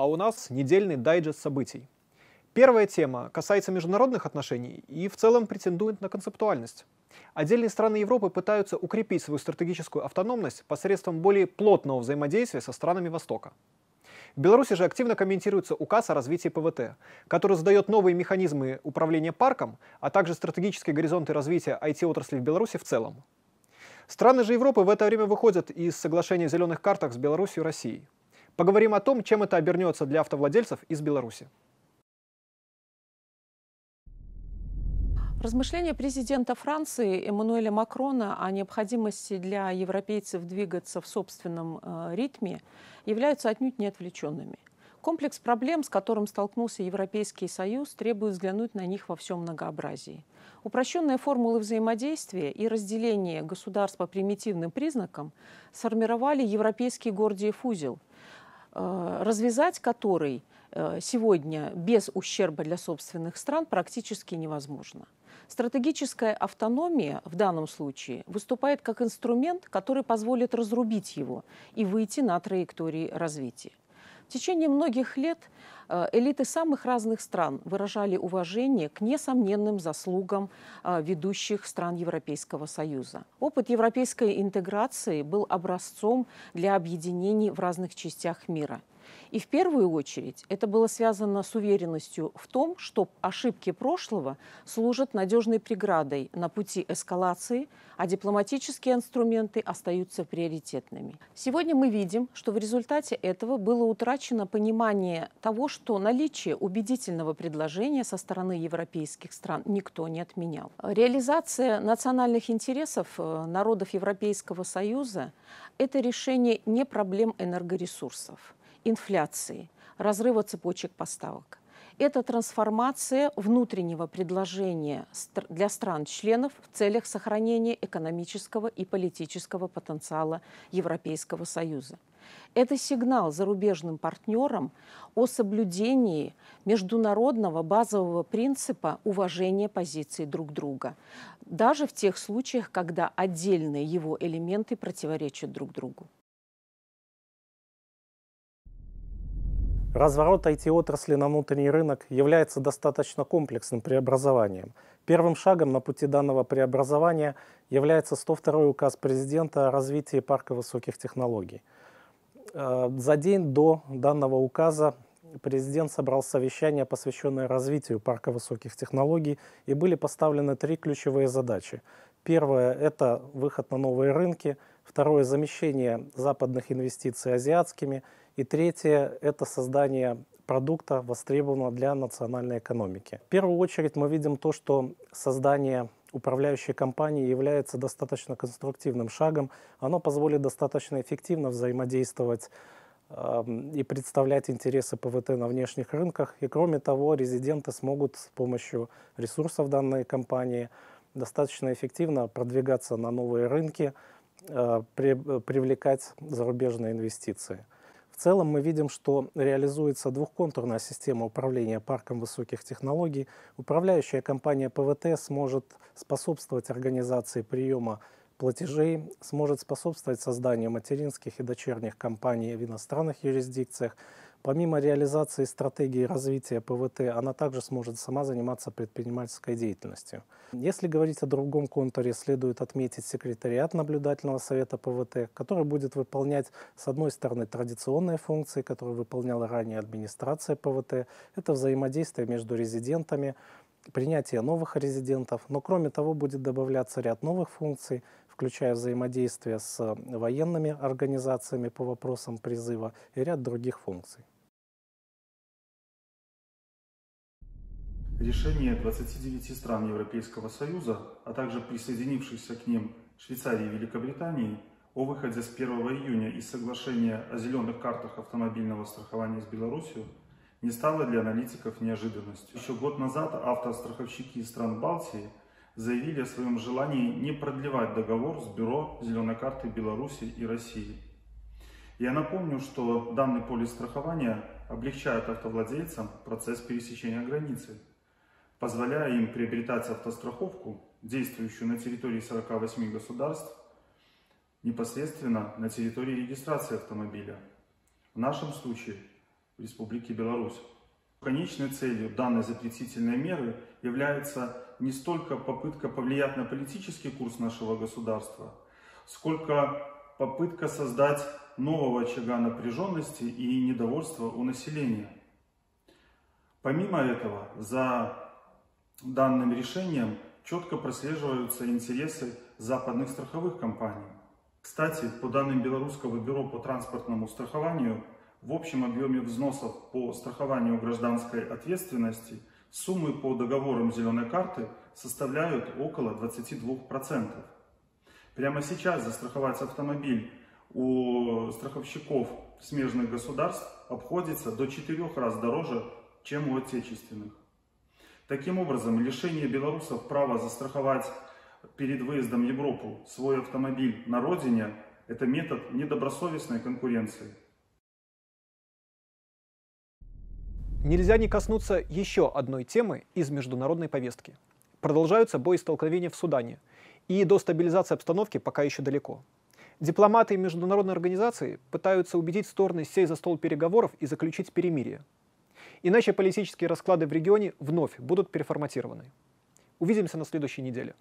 а у нас недельный дайджест событий. Первая тема касается международных отношений и в целом претендует на концептуальность. Отдельные страны Европы пытаются укрепить свою стратегическую автономность посредством более плотного взаимодействия со странами Востока. В Беларуси же активно комментируется указ о развитии ПВТ, который задает новые механизмы управления парком, а также стратегические горизонты развития IT-отрасли в Беларуси в целом. Страны же Европы в это время выходят из соглашения о зеленых картах с Беларусью и Россией. Поговорим о том, чем это обернется для автовладельцев из Беларуси. Размышления президента Франции Эммануэля Макрона о необходимости для европейцев двигаться в собственном э, ритме являются отнюдь не отвлеченными. Комплекс проблем, с которым столкнулся Европейский Союз, требует взглянуть на них во всем многообразии. Упрощенные формулы взаимодействия и разделение государств по примитивным признакам сформировали европейский Гордиев узел, развязать который э, сегодня без ущерба для собственных стран практически невозможно. Стратегическая автономия в данном случае выступает как инструмент, который позволит разрубить его и выйти на траектории развития. В течение многих лет э, элиты самых разных стран выражали уважение к несомненным заслугам э, ведущих стран Европейского Союза. Опыт европейской интеграции был образцом для объединений в разных частях мира – и в первую очередь это было связано с уверенностью в том, что ошибки прошлого служат надежной преградой на пути эскалации, а дипломатические инструменты остаются приоритетными. Сегодня мы видим, что в результате этого было утрачено понимание того, что наличие убедительного предложения со стороны европейских стран никто не отменял. Реализация национальных интересов э, народов Европейского Союза – это решение не проблем энергоресурсов инфляции, разрыва цепочек поставок. Это трансформация внутреннего предложения для стран-членов в целях сохранения экономического и политического потенциала Европейского Союза. Это сигнал зарубежным партнерам о соблюдении международного базового принципа уважения позиций друг друга, даже в тех случаях, когда отдельные его элементы противоречат друг другу. Разворот IT-отрасли на внутренний рынок является достаточно комплексным преобразованием. Первым шагом на пути данного преобразования является 102 указ президента о развитии парка высоких технологий. Э, за день до данного указа президент собрал совещание, посвященное развитию парка высоких технологий, и были поставлены три ключевые задачи. Первое – это выход на новые рынки. Второе – замещение западных инвестиций азиатскими – и третье – это создание продукта, востребованного для национальной экономики. В первую очередь мы видим то, что создание управляющей компании является достаточно конструктивным шагом. Оно позволит достаточно эффективно взаимодействовать э, и представлять интересы ПВТ на внешних рынках. И кроме того, резиденты смогут с помощью ресурсов данной компании достаточно эффективно продвигаться на новые рынки, э, при, привлекать зарубежные инвестиции. Целом мы видим, что реализуется двухконтурная система управления парком высоких технологий. Управляющая компания ПВТ сможет способствовать организации приема платежей, сможет способствовать созданию материнских и дочерних компаний в иностранных юрисдикциях, Помимо реализации стратегии развития ПВТ, она также сможет сама заниматься предпринимательской деятельностью. Если говорить о другом контуре, следует отметить секретариат наблюдательного совета ПВТ, который будет выполнять, с одной стороны, традиционные функции, которые выполняла ранее администрация ПВТ, это взаимодействие между резидентами, принятие новых резидентов, но кроме того будет добавляться ряд новых функций, включая взаимодействие с военными организациями по вопросам призыва и ряд других функций. Решение 29 стран Европейского Союза, а также присоединившихся к ним Швейцарии и Великобритании о выходе с 1 июня из соглашения о зеленых картах автомобильного страхования с Беларусью не стало для аналитиков неожиданностью. Еще год назад автостраховщики стран Балтии – заявили о своем желании не продлевать договор с Бюро зеленой карты Беларуси и России. Я напомню, что данный полис страхования облегчает автовладельцам процесс пересечения границы, позволяя им приобретать автостраховку, действующую на территории 48 государств, непосредственно на территории регистрации автомобиля. В нашем случае в Республике Беларусь. Конечной целью данной запретительной меры является не столько попытка повлиять на политический курс нашего государства, сколько попытка создать нового очага напряженности и недовольства у населения. Помимо этого, за данным решением четко прослеживаются интересы западных страховых компаний. Кстати, по данным Белорусского бюро по транспортному страхованию, в общем объеме взносов по страхованию гражданской ответственности суммы по договорам зеленой карты составляют около 22%. Прямо сейчас застраховать автомобиль у страховщиков смежных государств обходится до 4 раз дороже, чем у отечественных. Таким образом, лишение белорусов права застраховать перед выездом в Европу свой автомобиль на родине – это метод недобросовестной конкуренции. Нельзя не коснуться еще одной темы из международной повестки. Продолжаются боестолкновения в Судане, и до стабилизации обстановки пока еще далеко. Дипломаты и международные организации пытаются убедить стороны сесть за стол переговоров и заключить перемирие. Иначе политические расклады в регионе вновь будут переформатированы. Увидимся на следующей неделе.